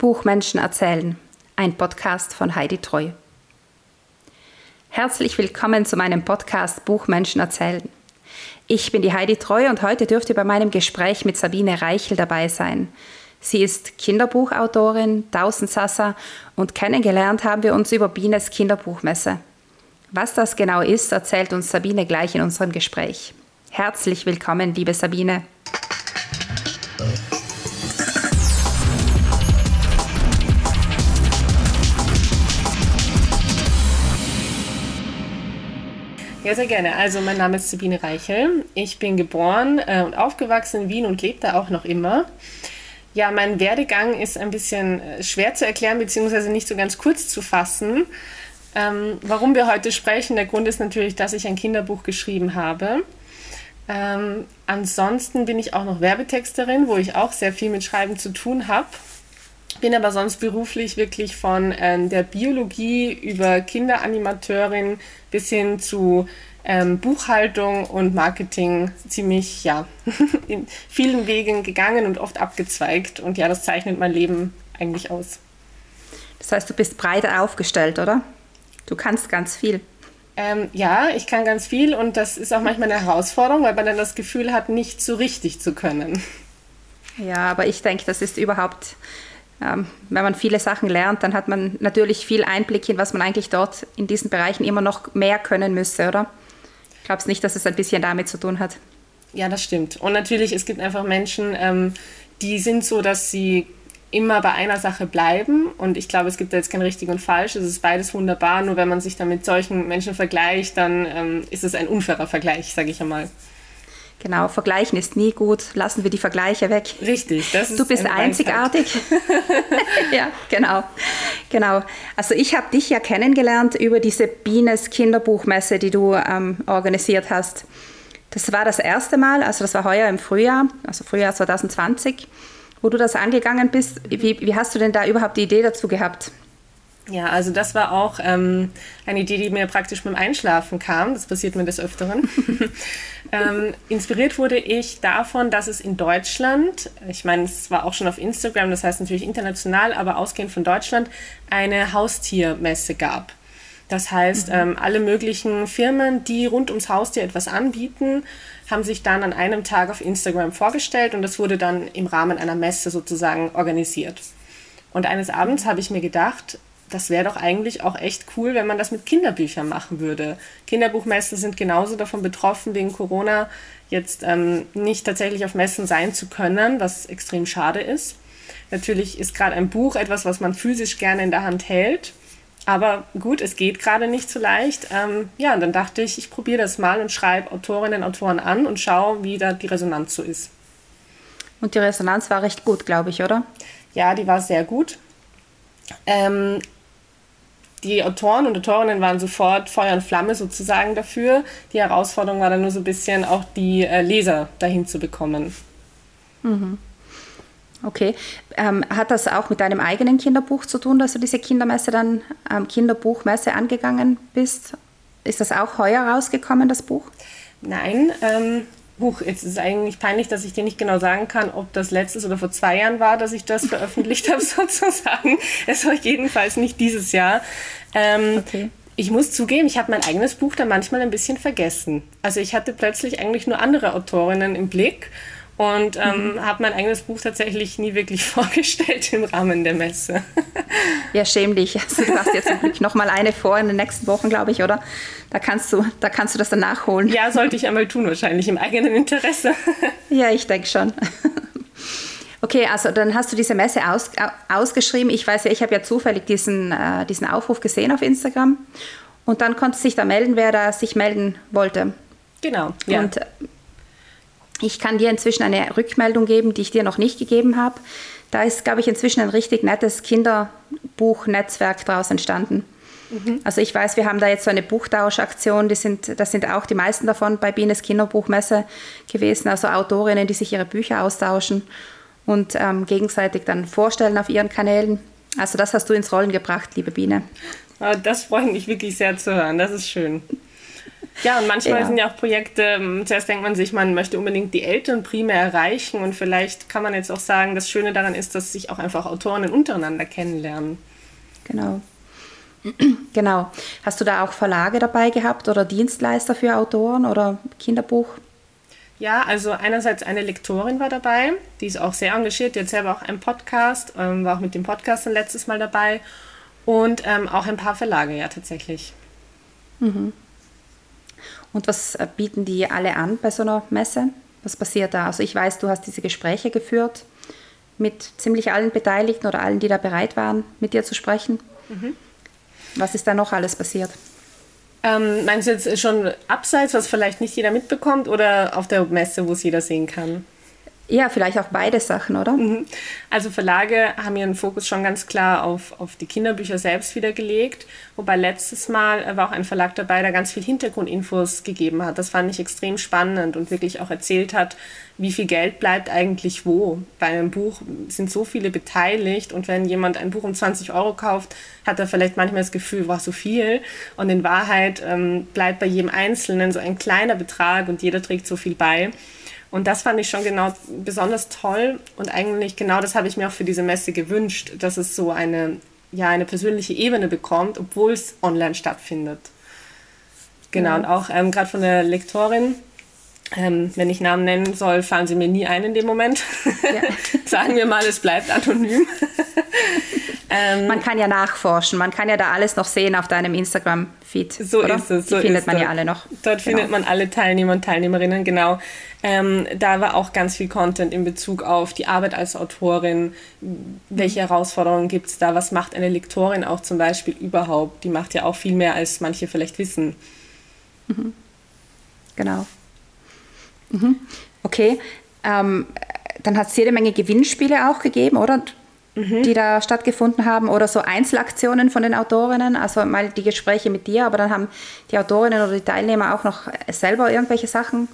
Buchmenschen erzählen, ein Podcast von Heidi Treu. Herzlich willkommen zu meinem Podcast Buchmenschen erzählen. Ich bin die Heidi Treu und heute dürft ihr bei meinem Gespräch mit Sabine Reichel dabei sein. Sie ist Kinderbuchautorin, Tausendsassa und kennengelernt haben wir uns über Bienes Kinderbuchmesse. Was das genau ist, erzählt uns Sabine gleich in unserem Gespräch. Herzlich willkommen, liebe Sabine. Ja, sehr gerne. Also mein Name ist Sabine Reichel. Ich bin geboren äh, und aufgewachsen in Wien und lebe da auch noch immer. Ja, mein Werdegang ist ein bisschen äh, schwer zu erklären, beziehungsweise nicht so ganz kurz zu fassen. Ähm, warum wir heute sprechen, der Grund ist natürlich, dass ich ein Kinderbuch geschrieben habe. Ähm, ansonsten bin ich auch noch Werbetexterin, wo ich auch sehr viel mit Schreiben zu tun habe. Bin aber sonst beruflich wirklich von äh, der Biologie über Kinderanimateurin bis hin zu ähm, Buchhaltung und Marketing ziemlich, ja, in vielen Wegen gegangen und oft abgezweigt. Und ja, das zeichnet mein Leben eigentlich aus. Das heißt, du bist breit aufgestellt, oder? Du kannst ganz viel. Ähm, ja, ich kann ganz viel und das ist auch manchmal eine Herausforderung, weil man dann das Gefühl hat, nicht so richtig zu können. Ja, aber ich denke, das ist überhaupt ähm, wenn man viele Sachen lernt, dann hat man natürlich viel Einblick in, was man eigentlich dort in diesen Bereichen immer noch mehr können müsste, oder? Ich glaube nicht, dass es ein bisschen damit zu tun hat. Ja, das stimmt. Und natürlich, es gibt einfach Menschen, ähm, die sind so, dass sie immer bei einer Sache bleiben. Und ich glaube, es gibt da jetzt kein richtig und falsch. Es ist beides wunderbar. Nur wenn man sich dann mit solchen Menschen vergleicht, dann ähm, ist es ein unfairer Vergleich, sage ich einmal. Genau, vergleichen ist nie gut. Lassen wir die Vergleiche weg. Richtig, das ist Du bist einzigartig. ja, genau. Genau. Also ich habe dich ja kennengelernt über diese Bienes Kinderbuchmesse, die du ähm, organisiert hast. Das war das erste Mal, also das war heuer im Frühjahr, also Frühjahr 2020, wo du das angegangen bist. Wie, wie hast du denn da überhaupt die Idee dazu gehabt? Ja, also das war auch ähm, eine Idee, die mir praktisch beim Einschlafen kam. Das passiert mir des Öfteren. ähm, inspiriert wurde ich davon, dass es in Deutschland, ich meine, es war auch schon auf Instagram, das heißt natürlich international, aber ausgehend von Deutschland, eine Haustiermesse gab. Das heißt, mhm. ähm, alle möglichen Firmen, die rund ums Haustier etwas anbieten, haben sich dann an einem Tag auf Instagram vorgestellt und das wurde dann im Rahmen einer Messe sozusagen organisiert. Und eines Abends habe ich mir gedacht, das wäre doch eigentlich auch echt cool, wenn man das mit Kinderbüchern machen würde. Kinderbuchmessen sind genauso davon betroffen, wegen Corona jetzt ähm, nicht tatsächlich auf Messen sein zu können, was extrem schade ist. Natürlich ist gerade ein Buch etwas, was man physisch gerne in der Hand hält. Aber gut, es geht gerade nicht so leicht. Ähm, ja, und dann dachte ich, ich probiere das mal und schreibe Autorinnen und Autoren an und schaue, wie da die Resonanz so ist. Und die Resonanz war recht gut, glaube ich, oder? Ja, die war sehr gut. Ähm, die Autoren und Autorinnen waren sofort Feuer und Flamme sozusagen dafür. Die Herausforderung war dann nur so ein bisschen auch die äh, Leser dahin zu bekommen. Mhm. Okay. Ähm, hat das auch mit deinem eigenen Kinderbuch zu tun, dass du diese Kindermesse dann, ähm, Kinderbuchmesse angegangen bist? Ist das auch heuer rausgekommen, das Buch? Nein, ähm, Huch, jetzt ist es eigentlich peinlich, dass ich dir nicht genau sagen kann, ob das letztes oder vor zwei Jahren war, dass ich das veröffentlicht habe, sozusagen. Es war jedenfalls nicht dieses Jahr. Ähm, okay. Ich muss zugeben, ich habe mein eigenes Buch da manchmal ein bisschen vergessen. Also ich hatte plötzlich eigentlich nur andere Autorinnen im Blick und ähm, mhm. habe mein eigenes Buch tatsächlich nie wirklich vorgestellt im Rahmen der Messe. Ja, schäm dich. Also, du hast jetzt noch mal eine vor in den nächsten Wochen, glaube ich, oder? Da kannst du, da kannst du das dann nachholen. Ja, sollte ich einmal tun, wahrscheinlich im eigenen Interesse. Ja, ich denke schon. Okay, also dann hast du diese Messe aus, ausgeschrieben. Ich weiß ja, ich habe ja zufällig diesen, äh, diesen Aufruf gesehen auf Instagram. Und dann konnte sich da melden, wer da sich melden wollte. Genau. Ja. Und ich kann dir inzwischen eine Rückmeldung geben, die ich dir noch nicht gegeben habe. Da ist, glaube ich, inzwischen ein richtig nettes Kinderbuchnetzwerk daraus entstanden. Mhm. Also ich weiß, wir haben da jetzt so eine Buchtauschaktion, die sind, das sind auch die meisten davon bei Bienes Kinderbuchmesse gewesen, also Autorinnen, die sich ihre Bücher austauschen und ähm, gegenseitig dann vorstellen auf ihren Kanälen. Also das hast du ins Rollen gebracht, liebe Biene. Ah, das freut mich wirklich sehr zu hören, das ist schön. Ja, und manchmal ja. sind ja auch Projekte, ähm, zuerst denkt man sich, man möchte unbedingt die Eltern primär erreichen und vielleicht kann man jetzt auch sagen, das Schöne daran ist, dass sich auch einfach Autoren untereinander kennenlernen. Genau. Genau. Hast du da auch Verlage dabei gehabt oder Dienstleister für Autoren oder Kinderbuch? Ja, also einerseits eine Lektorin war dabei, die ist auch sehr engagiert, die hat selber auch einen Podcast, ähm, war auch mit dem Podcast dann letztes Mal dabei und ähm, auch ein paar Verlage, ja, tatsächlich. Mhm. Und was äh, bieten die alle an bei so einer Messe? Was passiert da? Also ich weiß, du hast diese Gespräche geführt mit ziemlich allen Beteiligten oder allen, die da bereit waren, mit dir zu sprechen. Mhm. Was ist da noch alles passiert? Ähm, meinst du jetzt schon abseits, was vielleicht nicht jeder mitbekommt oder auf der Messe, wo es jeder sehen kann? Ja, vielleicht auch beide Sachen, oder? Mhm. Also Verlage haben ihren Fokus schon ganz klar auf, auf die Kinderbücher selbst wieder gelegt, wobei letztes Mal war auch ein Verlag dabei, der ganz viel Hintergrundinfos gegeben hat. Das fand ich extrem spannend und wirklich auch erzählt hat, wie viel Geld bleibt eigentlich wo. Bei einem Buch sind so viele beteiligt und wenn jemand ein Buch um 20 Euro kauft, hat er vielleicht manchmal das Gefühl, war so viel. Und in Wahrheit ähm, bleibt bei jedem Einzelnen so ein kleiner Betrag und jeder trägt so viel bei. Und das fand ich schon genau besonders toll und eigentlich genau das habe ich mir auch für diese Messe gewünscht, dass es so eine, ja, eine persönliche Ebene bekommt, obwohl es online stattfindet. Genau, ja. und auch ähm, gerade von der Lektorin, ähm, wenn ich Namen nennen soll, fallen sie mir nie ein in dem Moment. Ja. Sagen wir mal, es bleibt anonym. ähm, man kann ja nachforschen, man kann ja da alles noch sehen auf deinem Instagram-Feed. So oder? ist es. So Die findet man dort. ja alle noch. Dort genau. findet man alle Teilnehmer und Teilnehmerinnen, genau. Ähm, da war auch ganz viel Content in Bezug auf die Arbeit als Autorin. Welche Herausforderungen gibt es da? Was macht eine Lektorin auch zum Beispiel überhaupt? Die macht ja auch viel mehr, als manche vielleicht wissen. Mhm. Genau. Mhm. Okay. Ähm, dann hat es jede Menge Gewinnspiele auch gegeben, oder? Mhm. Die da stattgefunden haben oder so Einzelaktionen von den Autorinnen, also mal die Gespräche mit dir, aber dann haben die Autorinnen oder die Teilnehmer auch noch selber irgendwelche Sachen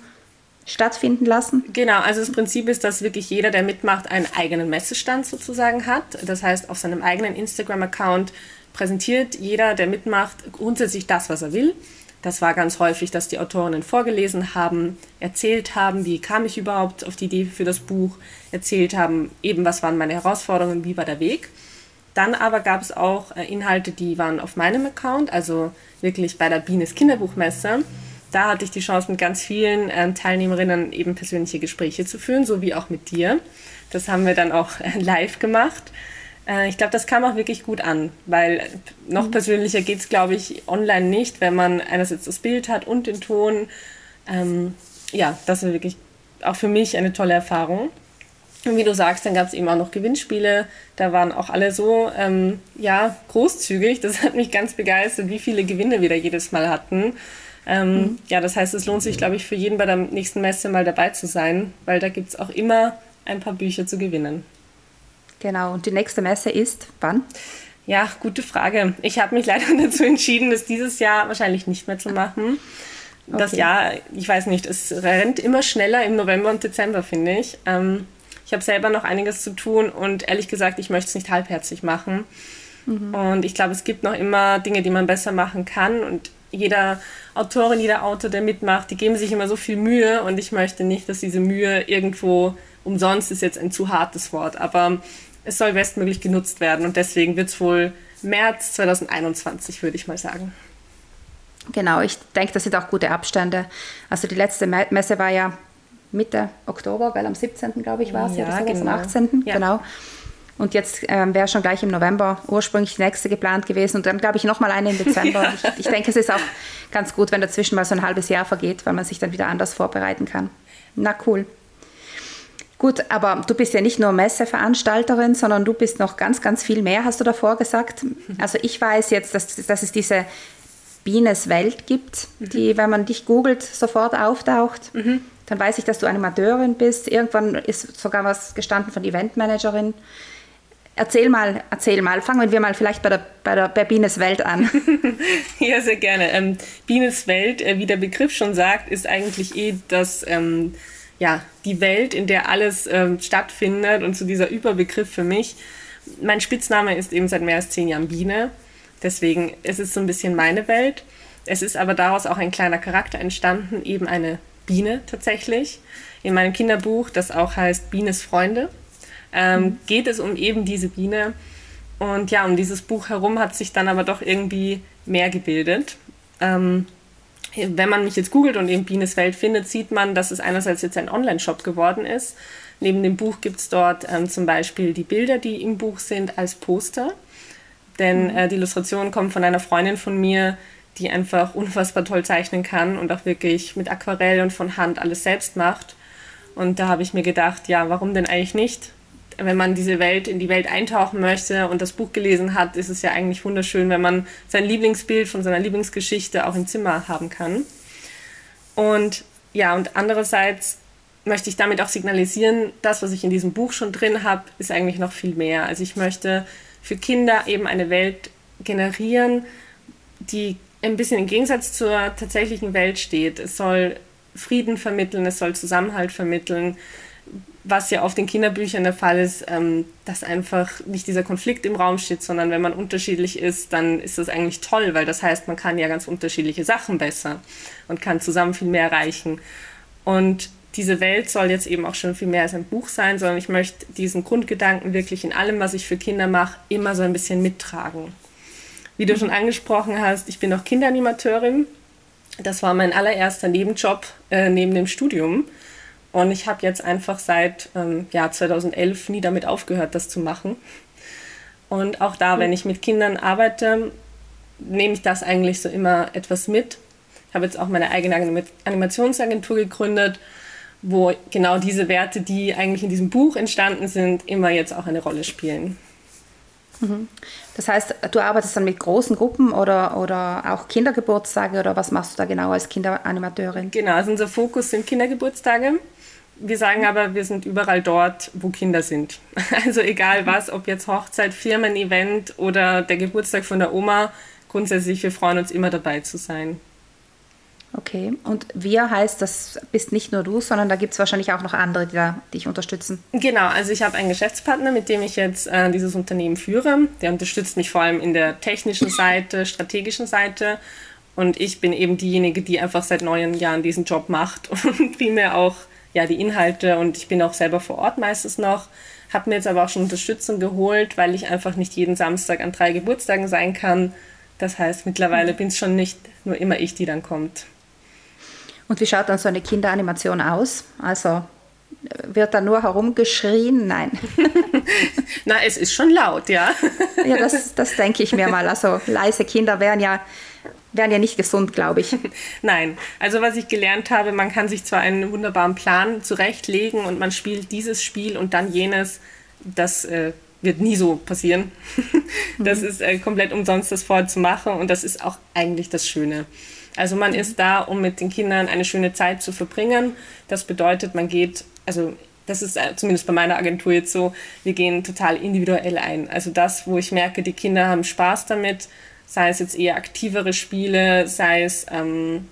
stattfinden lassen? Genau, also das Prinzip ist, dass wirklich jeder, der mitmacht, einen eigenen Messestand sozusagen hat. Das heißt, auf seinem eigenen Instagram-Account präsentiert jeder, der mitmacht, grundsätzlich das, was er will. Das war ganz häufig, dass die Autorinnen vorgelesen haben, erzählt haben, wie kam ich überhaupt auf die Idee für das Buch, erzählt haben, eben was waren meine Herausforderungen, wie war der Weg. Dann aber gab es auch äh, Inhalte, die waren auf meinem Account, also wirklich bei der Bienes Kinderbuchmesse da hatte ich die Chance, mit ganz vielen ähm, Teilnehmerinnen eben persönliche Gespräche zu führen, so wie auch mit dir. Das haben wir dann auch äh, live gemacht. Äh, ich glaube, das kam auch wirklich gut an, weil noch mhm. persönlicher geht es, glaube ich, online nicht, wenn man einerseits das Bild hat und den Ton. Ähm, ja, das war wirklich auch für mich eine tolle Erfahrung. Und wie du sagst, dann gab es eben auch noch Gewinnspiele. Da waren auch alle so ähm, ja, großzügig. Das hat mich ganz begeistert, wie viele Gewinne wir da jedes Mal hatten. Ähm, mhm. Ja, das heißt, es lohnt sich, glaube ich, für jeden bei der nächsten Messe mal dabei zu sein, weil da gibt es auch immer ein paar Bücher zu gewinnen. Genau, und die nächste Messe ist wann? Ja, gute Frage. Ich habe mich leider dazu entschieden, das dieses Jahr wahrscheinlich nicht mehr zu machen. Okay. Das Jahr, ich weiß nicht, es rennt immer schneller im November und Dezember, finde ich. Ähm, ich habe selber noch einiges zu tun und ehrlich gesagt, ich möchte es nicht halbherzig machen. Mhm. Und ich glaube, es gibt noch immer Dinge, die man besser machen kann. Und jeder Autorin, jeder Autor, der mitmacht, die geben sich immer so viel Mühe und ich möchte nicht, dass diese Mühe irgendwo umsonst ist jetzt ein zu hartes Wort, aber es soll bestmöglich genutzt werden und deswegen wird es wohl März 2021, würde ich mal sagen. Genau, ich denke, das sind auch gute Abstände. Also die letzte Messe war ja Mitte Oktober, weil am 17. glaube ich war es, ja, oder genau. am 18. Ja. genau. Und jetzt ähm, wäre schon gleich im November ursprünglich die nächste geplant gewesen und dann glaube ich nochmal eine im Dezember. Ja. Ich, ich, denke, es ist auch ganz gut, wenn dazwischen mal so ein halbes Jahr vergeht, weil man sich dann wieder anders vorbereiten kann. Na cool. Gut, aber du bist ja nicht nur Messeveranstalterin, sondern du bist noch ganz, ganz viel mehr, hast du davor gesagt. Also ich weiß jetzt, dass, dass es diese Bienes Welt gibt, die, wenn man dich googelt, sofort auftaucht. Mhm. Dann weiß ich, dass du Animateurin bist. Irgendwann ist sogar was gestanden von Eventmanagerin. Erzähl mal, erzähl mal. Fangen wir mal vielleicht bei, der, bei, der, bei Bienes Welt an. ja, sehr gerne. Ähm, Bienes Welt, äh, wie der Begriff schon sagt, ist eigentlich eh das, ähm, ja, die Welt, in der alles ähm, stattfindet und so dieser Überbegriff für mich. Mein Spitzname ist eben seit mehr als zehn Jahren Biene. Deswegen ist es so ein bisschen meine Welt. Es ist aber daraus auch ein kleiner Charakter entstanden, eben eine Biene tatsächlich. In meinem Kinderbuch, das auch heißt Bienes Freunde, ähm, mhm. geht es um eben diese Biene. Und ja, um dieses Buch herum hat sich dann aber doch irgendwie mehr gebildet. Ähm, wenn man mich jetzt googelt und eben Bienes Welt findet, sieht man, dass es einerseits jetzt ein Online-Shop geworden ist. Neben dem Buch gibt es dort ähm, zum Beispiel die Bilder, die im Buch sind, als Poster. Denn mhm. äh, die Illustrationen kommen von einer Freundin von mir, die einfach unfassbar toll zeichnen kann und auch wirklich mit Aquarell und von Hand alles selbst macht. Und da habe ich mir gedacht, ja, warum denn eigentlich nicht? Wenn man diese Welt in die Welt eintauchen möchte und das Buch gelesen hat, ist es ja eigentlich wunderschön, wenn man sein Lieblingsbild von seiner Lieblingsgeschichte auch im Zimmer haben kann. Und ja, und andererseits möchte ich damit auch signalisieren, das, was ich in diesem Buch schon drin habe, ist eigentlich noch viel mehr. Also ich möchte für Kinder eben eine Welt generieren, die ein bisschen im Gegensatz zur tatsächlichen Welt steht. Es soll Frieden vermitteln, es soll Zusammenhalt vermitteln, was ja oft in Kinderbüchern der Fall ist, ähm, dass einfach nicht dieser Konflikt im Raum steht, sondern wenn man unterschiedlich ist, dann ist das eigentlich toll, weil das heißt, man kann ja ganz unterschiedliche Sachen besser und kann zusammen viel mehr erreichen. Und diese Welt soll jetzt eben auch schon viel mehr als ein Buch sein, sondern ich möchte diesen Grundgedanken wirklich in allem, was ich für Kinder mache, immer so ein bisschen mittragen. Wie du schon angesprochen hast, ich bin auch Kinderanimateurin. Das war mein allererster Nebenjob äh, neben dem Studium. Und ich habe jetzt einfach seit ähm, ja, 2011 nie damit aufgehört, das zu machen. Und auch da, wenn ich mit Kindern arbeite, nehme ich das eigentlich so immer etwas mit. Ich habe jetzt auch meine eigene Animationsagentur gegründet, wo genau diese Werte, die eigentlich in diesem Buch entstanden sind, immer jetzt auch eine Rolle spielen. Mhm. Das heißt, du arbeitest dann mit großen Gruppen oder, oder auch Kindergeburtstage oder was machst du da genau als Kinderanimateurin? Genau, also unser Fokus sind Kindergeburtstage. Wir sagen aber, wir sind überall dort, wo Kinder sind. Also egal was, ob jetzt Hochzeit, Firmen-Event oder der Geburtstag von der Oma, grundsätzlich, wir freuen uns immer dabei zu sein. Okay, und wir heißt, das bist nicht nur du, sondern da gibt es wahrscheinlich auch noch andere, die da dich unterstützen. Genau, also ich habe einen Geschäftspartner, mit dem ich jetzt äh, dieses Unternehmen führe. Der unterstützt mich vor allem in der technischen Seite, strategischen Seite. Und ich bin eben diejenige, die einfach seit neun Jahren diesen Job macht und primär auch ja, die Inhalte. Und ich bin auch selber vor Ort meistens noch. Habe mir jetzt aber auch schon Unterstützung geholt, weil ich einfach nicht jeden Samstag an drei Geburtstagen sein kann. Das heißt, mittlerweile bin es schon nicht nur immer ich, die dann kommt. Und wie schaut dann so eine Kinderanimation aus? Also wird da nur herumgeschrien? Nein. Na, es ist schon laut, ja. ja, das, das denke ich mir mal. Also leise Kinder wären ja, wären ja nicht gesund, glaube ich. Nein, also was ich gelernt habe, man kann sich zwar einen wunderbaren Plan zurechtlegen und man spielt dieses Spiel und dann jenes, das äh, wird nie so passieren. das mhm. ist äh, komplett umsonst, das vorher zu machen und das ist auch eigentlich das Schöne. Also man mhm. ist da, um mit den Kindern eine schöne Zeit zu verbringen. Das bedeutet, man geht, also das ist äh, zumindest bei meiner Agentur jetzt so, wir gehen total individuell ein. Also das, wo ich merke, die Kinder haben Spaß damit, sei es jetzt eher aktivere Spiele, sei es ähm,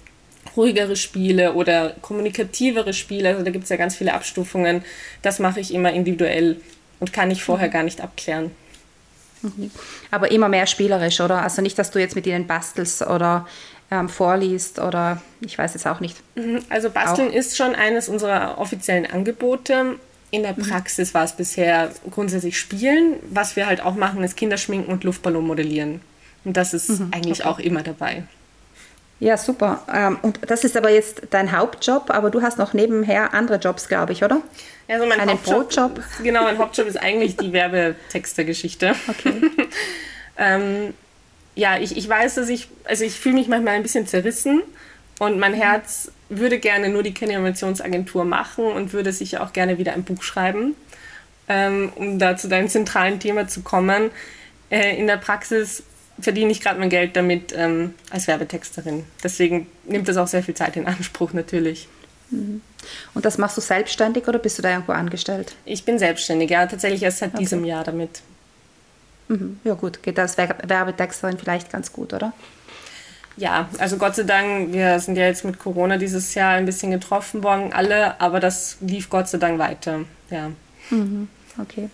ruhigere Spiele oder kommunikativere Spiele, also da gibt es ja ganz viele Abstufungen, das mache ich immer individuell und kann ich vorher mhm. gar nicht abklären. Mhm. Aber immer mehr spielerisch, oder? Also nicht, dass du jetzt mit ihnen bastelst oder ähm, vorliest oder ich weiß es auch nicht. Mhm. Also Basteln auch. ist schon eines unserer offiziellen Angebote. In der. Praxis mhm. war es bisher grundsätzlich Spielen. Was wir halt auch machen, ist Kinderschminken und Luftballon modellieren. Und das ist mhm. eigentlich okay. auch immer dabei. Ja, super. Ähm, und das ist aber jetzt dein Hauptjob, aber du hast noch nebenher andere Jobs, glaube ich, oder? Ja, also mein Einen Hauptjob, Brotjob. Genau, mein Hauptjob ist eigentlich die Werbetextergeschichte. Okay. ähm, ja, ich, ich weiß, dass ich, also ich fühle mich manchmal ein bisschen zerrissen und mein Herz würde gerne nur die Kinderanimationsagentur machen und würde sicher auch gerne wieder ein Buch schreiben, ähm, um da zu deinem zentralen Thema zu kommen. Äh, in der Praxis verdiene ich gerade mein Geld damit ähm, als Werbetexterin. Deswegen nimmt das auch sehr viel Zeit in Anspruch natürlich. Mhm. Und das machst du selbstständig oder bist du da irgendwo angestellt? Ich bin selbstständig, ja, tatsächlich erst seit okay. diesem Jahr damit. Mhm. Ja gut, geht als Werbetexterin vielleicht ganz gut, oder? Ja, also Gott sei Dank, wir sind ja jetzt mit Corona dieses Jahr ein bisschen getroffen worden, alle, aber das lief Gott sei Dank weiter, ja. Mhm. Okay.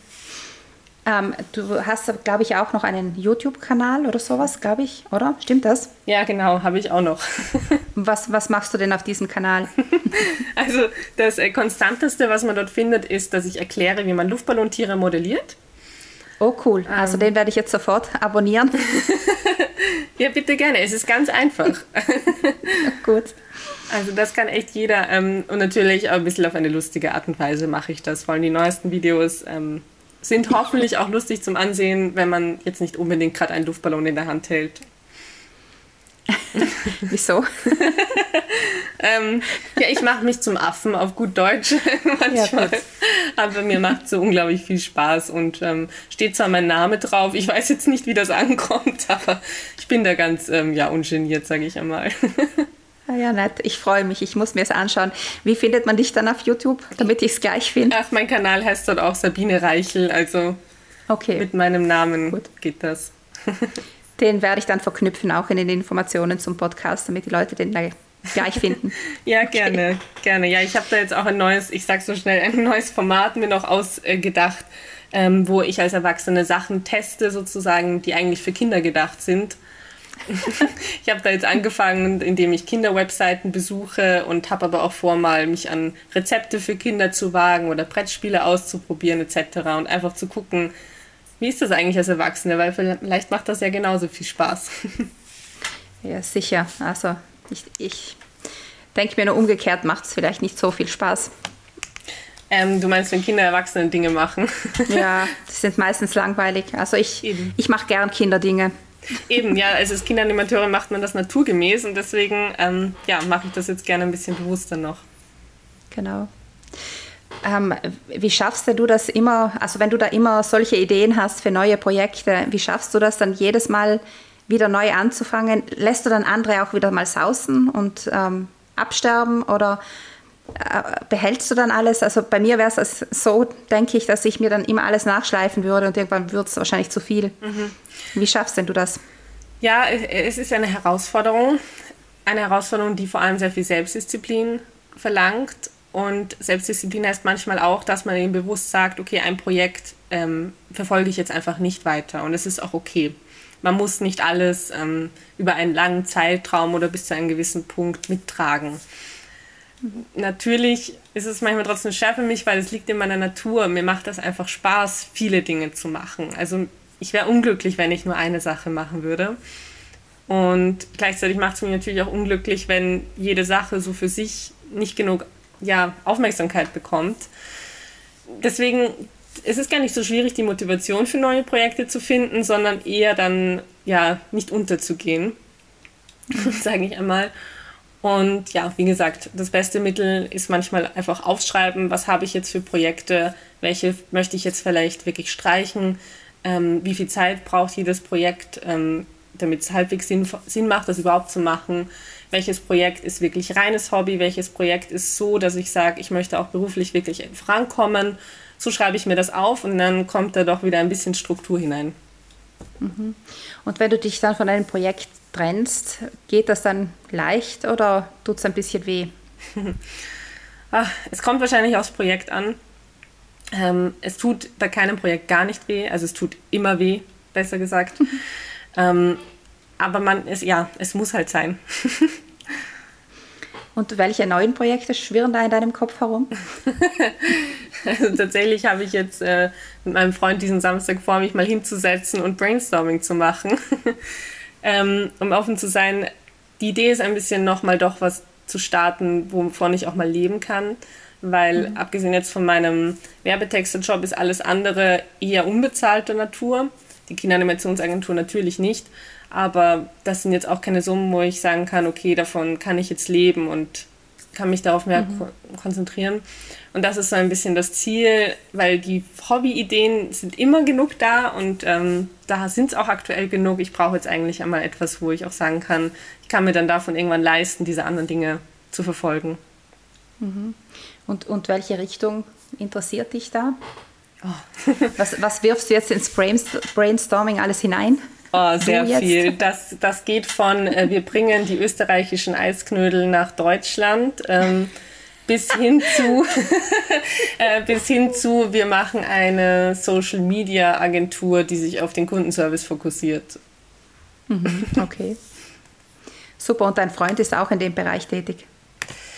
Ähm, du hast, glaube ich, auch noch einen YouTube-Kanal oder sowas, glaube ich, oder? Stimmt das? Ja, genau, habe ich auch noch. was, was machst du denn auf diesem Kanal? also das äh, Konstanteste, was man dort findet, ist, dass ich erkläre, wie man Luftballontiere modelliert. Oh cool, also ähm. den werde ich jetzt sofort abonnieren. ja, bitte gerne, es ist ganz einfach. Gut. Also das kann echt jeder ähm, und natürlich auch ein bisschen auf eine lustige Art und Weise mache ich das. Vor allem die neuesten Videos ähm, sind hoffentlich auch lustig zum Ansehen, wenn man jetzt nicht unbedingt gerade einen Luftballon in der Hand hält. Wieso? ähm, ja, ich mache mich zum Affen auf gut Deutsch manchmal. Ja, aber mir macht so unglaublich viel Spaß und ähm, steht zwar mein Name drauf. Ich weiß jetzt nicht, wie das ankommt, aber ich bin da ganz ähm, ja, ungeniert, sage ich einmal. Ah ja, nett. Ich freue mich. Ich muss mir es anschauen. Wie findet man dich dann auf YouTube, damit ich es gleich finde? Ach, mein Kanal heißt dort auch Sabine Reichel. Also okay. mit meinem Namen Gut. geht das. Den werde ich dann verknüpfen, auch in den Informationen zum Podcast, damit die Leute den gleich finden. ja, okay. gerne, gerne. Ja, ich habe da jetzt auch ein neues, ich sage so schnell, ein neues Format mir noch ausgedacht, ähm, wo ich als Erwachsene Sachen teste, sozusagen, die eigentlich für Kinder gedacht sind. ich habe da jetzt angefangen, indem ich Kinderwebseiten besuche und habe aber auch vor, mal mich an Rezepte für Kinder zu wagen oder Brettspiele auszuprobieren etc. und einfach zu gucken, wie ist das eigentlich als Erwachsene? Weil vielleicht macht das ja genauso viel Spaß. ja, sicher. Also ich, ich denke mir nur umgekehrt macht es vielleicht nicht so viel Spaß. Ähm, du meinst, wenn Kinder Erwachsene Dinge machen? ja, die sind meistens langweilig. Also ich, ich mache gern Kinderdinge. Eben, ja, also als Kinderanimateurin macht man das naturgemäß und deswegen ähm, ja, mache ich das jetzt gerne ein bisschen bewusster noch. Genau. Ähm, wie schaffst du das immer, also wenn du da immer solche Ideen hast für neue Projekte, wie schaffst du das dann jedes Mal wieder neu anzufangen? Lässt du dann andere auch wieder mal sausen und ähm, absterben oder behältst du dann alles? Also bei mir wäre es so, denke ich, dass ich mir dann immer alles nachschleifen würde und irgendwann wird es wahrscheinlich zu viel. Mhm. Wie schaffst denn du das? Ja, es ist eine Herausforderung. Eine Herausforderung, die vor allem sehr viel Selbstdisziplin verlangt und Selbstdisziplin heißt manchmal auch, dass man eben bewusst sagt, okay, ein Projekt ähm, verfolge ich jetzt einfach nicht weiter. Und es ist auch okay. Man muss nicht alles ähm, über einen langen Zeitraum oder bis zu einem gewissen Punkt mittragen. Natürlich ist es manchmal trotzdem schwer für mich, weil es liegt in meiner Natur. Mir macht das einfach Spaß, viele Dinge zu machen. Also ich wäre unglücklich, wenn ich nur eine Sache machen würde. Und gleichzeitig macht es mich natürlich auch unglücklich, wenn jede Sache so für sich nicht genug ja, Aufmerksamkeit bekommt. Deswegen ist es gar nicht so schwierig, die Motivation für neue Projekte zu finden, sondern eher dann ja nicht unterzugehen, sage ich einmal. Und ja, wie gesagt, das beste Mittel ist manchmal einfach aufschreiben, was habe ich jetzt für Projekte, welche möchte ich jetzt vielleicht wirklich streichen, ähm, wie viel Zeit braucht jedes Projekt, ähm, damit es halbwegs Sinn, Sinn macht, das überhaupt zu machen welches Projekt ist wirklich reines Hobby, welches Projekt ist so, dass ich sage, ich möchte auch beruflich wirklich vorankommen. So schreibe ich mir das auf und dann kommt da doch wieder ein bisschen Struktur hinein. Mhm. Und wenn du dich dann von einem Projekt trennst, geht das dann leicht oder tut es ein bisschen weh? Ach, es kommt wahrscheinlich aufs Projekt an. Ähm, es tut bei keinem Projekt gar nicht weh, also es tut immer weh, besser gesagt. ähm, aber man ist, ja, es muss halt sein. Und welche neuen Projekte schwirren da in deinem Kopf herum? also tatsächlich habe ich jetzt äh, mit meinem Freund diesen Samstag vor, mich mal hinzusetzen und Brainstorming zu machen. Ähm, um offen zu sein, die Idee ist ein bisschen nochmal doch was zu starten, wovon ich auch mal leben kann. Weil mhm. abgesehen jetzt von meinem Werbetexter-Job ist alles andere eher unbezahlter Natur. Die Kinderanimationsagentur natürlich nicht. Aber das sind jetzt auch keine Summen, wo ich sagen kann, okay, davon kann ich jetzt leben und kann mich darauf mehr mhm. konzentrieren. Und das ist so ein bisschen das Ziel, weil die Hobby-Ideen sind immer genug da und ähm, da sind es auch aktuell genug. Ich brauche jetzt eigentlich einmal etwas, wo ich auch sagen kann, ich kann mir dann davon irgendwann leisten, diese anderen Dinge zu verfolgen. Mhm. Und, und welche Richtung interessiert dich da? Oh. was, was wirfst du jetzt ins Brainstorming alles hinein? Oh, sehr viel. Das, das geht von, äh, wir bringen die österreichischen Eisknödel nach Deutschland, ähm, bis hin zu, äh, bis hin zu, wir machen eine Social Media Agentur, die sich auf den Kundenservice fokussiert. Mhm, okay. Super, und dein Freund ist auch in dem Bereich tätig?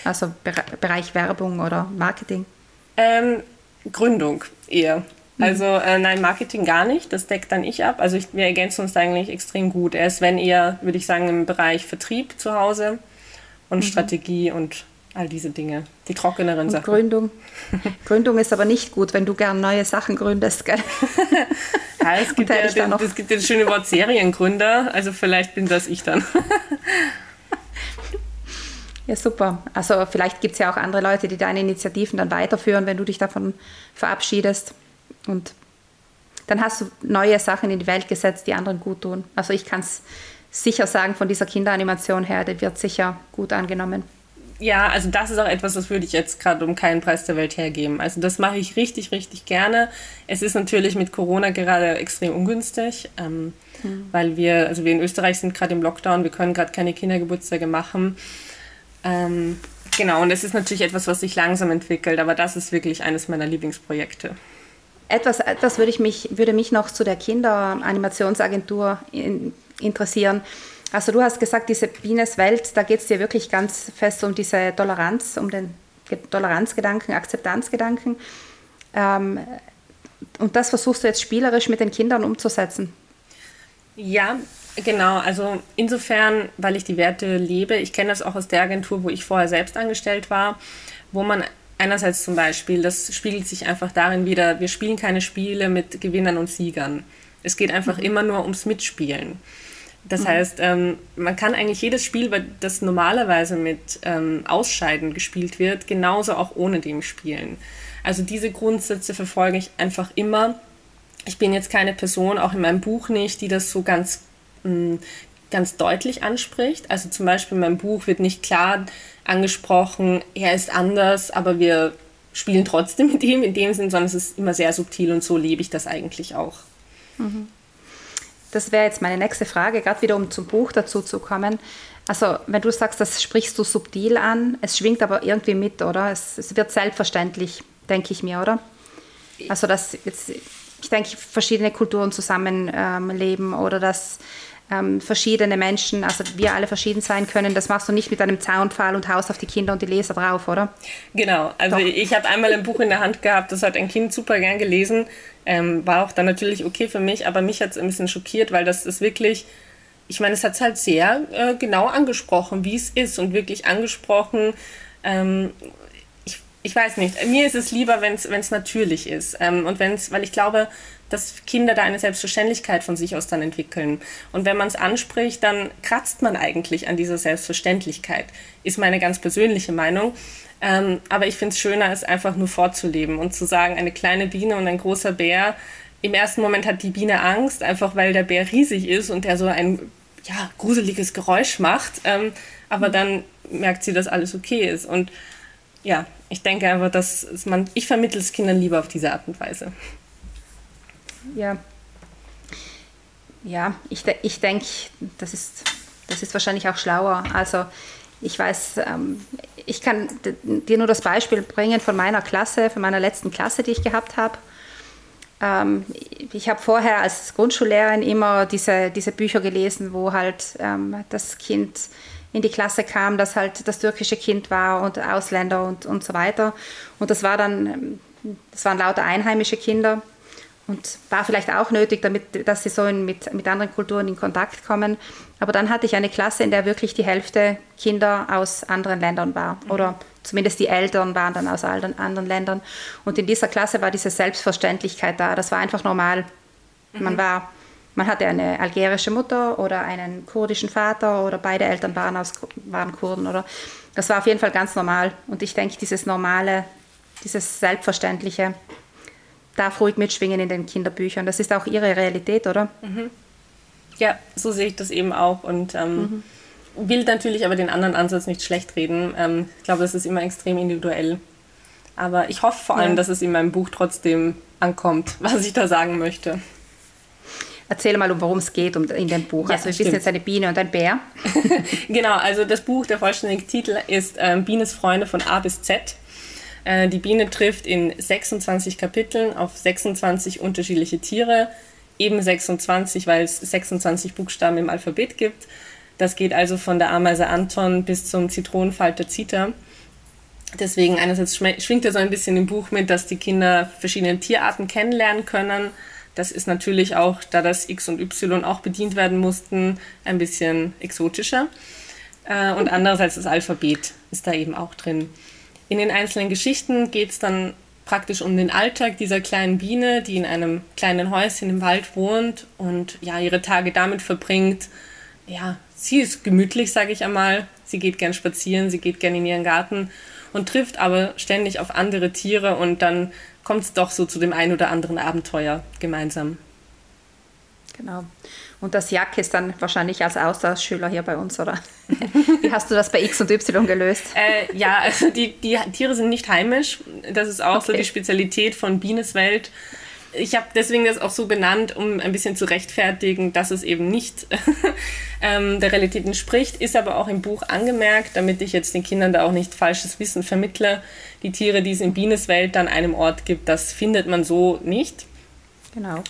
Also Bereich Werbung oder Marketing? Ähm, Gründung eher. Also äh, nein, Marketing gar nicht, das deckt dann ich ab. Also ich, wir ergänzen uns eigentlich extrem gut. Er ist, wenn eher, würde ich sagen, im Bereich Vertrieb zu Hause und mhm. Strategie und all diese Dinge, die trockeneren und Sachen. Gründung. Gründung ist aber nicht gut, wenn du gern neue Sachen gründest, gell? ja, es gibt ja, den, es gibt das schöne Wort Seriengründer, also vielleicht bin das ich dann. Ja, super. Also vielleicht gibt es ja auch andere Leute, die deine Initiativen dann weiterführen, wenn du dich davon verabschiedest. Und dann hast du neue Sachen in die Welt gesetzt, die anderen gut tun. Also ich kann es sicher sagen, von dieser Kinderanimation her, die wird sicher gut angenommen. Ja, also das ist auch etwas, das würde ich jetzt gerade um keinen Preis der Welt hergeben. Also das mache ich richtig, richtig gerne. Es ist natürlich mit Corona gerade extrem ungünstig, ähm, mhm. weil wir, also wir in Österreich sind gerade im Lockdown, wir können gerade keine Kindergeburtstage machen. Ähm, genau, und es ist natürlich etwas, was sich langsam entwickelt, aber das ist wirklich eines meiner Lieblingsprojekte. Etwas, etwas würde, ich mich, würde mich noch zu der Kinderanimationsagentur in, interessieren. Also du hast gesagt, diese Bienes Welt, da geht es dir wirklich ganz fest um diese Toleranz, um den Toleranzgedanken, Akzeptanzgedanken. Ähm, und das versuchst du jetzt spielerisch mit den Kindern umzusetzen. Ja, Genau, also insofern, weil ich die Werte lebe, ich kenne das auch aus der Agentur, wo ich vorher selbst angestellt war, wo man einerseits zum Beispiel, das spiegelt sich einfach darin wieder, wir spielen keine Spiele mit Gewinnern und Siegern. Es geht einfach mhm. immer nur ums Mitspielen. Das mhm. heißt, ähm, man kann eigentlich jedes Spiel, das normalerweise mit ähm, Ausscheiden gespielt wird, genauso auch ohne dem spielen. Also diese Grundsätze verfolge ich einfach immer. Ich bin jetzt keine Person, auch in meinem Buch nicht, die das so ganz ganz deutlich anspricht. Also zum Beispiel in meinem Buch wird nicht klar angesprochen, er ist anders, aber wir spielen trotzdem mit ihm in dem Sinn, sondern es ist immer sehr subtil und so lebe ich das eigentlich auch. Mhm. Das wäre jetzt meine nächste Frage, gerade wieder um zum Buch dazu zu kommen. Also wenn du sagst, das sprichst du subtil an, es schwingt aber irgendwie mit, oder? Es, es wird selbstverständlich, denke ich mir, oder? Also dass jetzt, ich denke, verschiedene Kulturen zusammenleben ähm, oder dass ähm, verschiedene Menschen, also wir alle verschieden sein können. Das machst du nicht mit einem Zaunpfahl und haust auf die Kinder und die Leser drauf, oder? Genau, also Doch. ich habe einmal ein Buch in der Hand gehabt, das hat ein Kind super gern gelesen. Ähm, war auch dann natürlich okay für mich, aber mich hat es ein bisschen schockiert, weil das ist wirklich, ich meine, es hat es halt sehr äh, genau angesprochen, wie es ist und wirklich angesprochen, ähm, ich weiß nicht, mir ist es lieber, wenn es natürlich ist. Ähm, und wenn es, weil ich glaube, dass Kinder da eine Selbstverständlichkeit von sich aus dann entwickeln. Und wenn man es anspricht, dann kratzt man eigentlich an dieser Selbstverständlichkeit, ist meine ganz persönliche Meinung. Ähm, aber ich finde es schöner, es einfach nur vorzuleben und zu sagen, eine kleine Biene und ein großer Bär. Im ersten Moment hat die Biene Angst, einfach weil der Bär riesig ist und der so ein ja, gruseliges Geräusch macht. Ähm, aber dann merkt sie, dass alles okay ist. Und ja, ich denke einfach, dass man, ich vermittle es Kindern lieber auf diese Art und Weise. Ja. Ja, ich, ich denke, das ist, das ist wahrscheinlich auch schlauer. Also ich weiß, ähm, ich kann dir nur das Beispiel bringen von meiner Klasse, von meiner letzten Klasse, die ich gehabt habe. Ähm, ich habe vorher als Grundschullehrerin immer diese, diese Bücher gelesen, wo halt ähm, das Kind in die Klasse kam, das halt das türkische Kind war und Ausländer und, und so weiter. Und das war dann, das waren lauter einheimische Kinder und war vielleicht auch nötig, damit, dass sie so in, mit, mit anderen Kulturen in Kontakt kommen. Aber dann hatte ich eine Klasse, in der wirklich die Hälfte Kinder aus anderen Ländern war. Mhm. Oder zumindest die Eltern waren dann aus allen anderen Ländern. Und in dieser Klasse war diese Selbstverständlichkeit da. Das war einfach normal. Mhm. Man war man hatte eine algerische Mutter oder einen kurdischen Vater oder beide Eltern waren, aus, waren Kurden. Oder das war auf jeden Fall ganz normal. Und ich denke, dieses Normale, dieses Selbstverständliche darf ruhig mitschwingen in den Kinderbüchern. Das ist auch ihre Realität, oder? Mhm. Ja, so sehe ich das eben auch. Und ähm, mhm. will natürlich aber den anderen Ansatz nicht schlecht reden. Ähm, ich glaube, das ist immer extrem individuell. Aber ich hoffe vor allem, ja. dass es in meinem Buch trotzdem ankommt, was ich da sagen möchte. Erzähl mal, worum es geht in dem Buch. Ja, also wir wissen jetzt eine Biene und ein Bär. genau, also das Buch, der vollständige Titel ist ähm, Bienes Freunde von A bis Z. Äh, die Biene trifft in 26 Kapiteln auf 26 unterschiedliche Tiere, eben 26, weil es 26 Buchstaben im Alphabet gibt. Das geht also von der Ameise Anton bis zum Zitronenfalter Zita. Deswegen einerseits schwingt er so ein bisschen im Buch mit, dass die Kinder verschiedene Tierarten kennenlernen können. Das ist natürlich auch, da das X und Y auch bedient werden mussten, ein bisschen exotischer. Äh, und andererseits das Alphabet ist da eben auch drin. In den einzelnen Geschichten geht es dann praktisch um den Alltag dieser kleinen Biene, die in einem kleinen Häuschen im Wald wohnt und ja ihre Tage damit verbringt. Ja, sie ist gemütlich, sage ich einmal. Sie geht gern spazieren, sie geht gern in ihren Garten und trifft aber ständig auf andere Tiere und dann kommt es doch so zu dem einen oder anderen Abenteuer gemeinsam. Genau. Und das Jack ist dann wahrscheinlich als Austauschschüler hier bei uns, oder? Wie hast du das bei X und Y gelöst? Äh, ja, also die, die Tiere sind nicht heimisch. Das ist auch okay. so die Spezialität von Bienes Welt. Ich habe deswegen das auch so benannt, um ein bisschen zu rechtfertigen, dass es eben nicht ähm, der Realität entspricht, ist aber auch im Buch angemerkt, damit ich jetzt den Kindern da auch nicht falsches Wissen vermittle. Die Tiere, die es in Bienes Welt an einem Ort gibt, das findet man so nicht. Genau.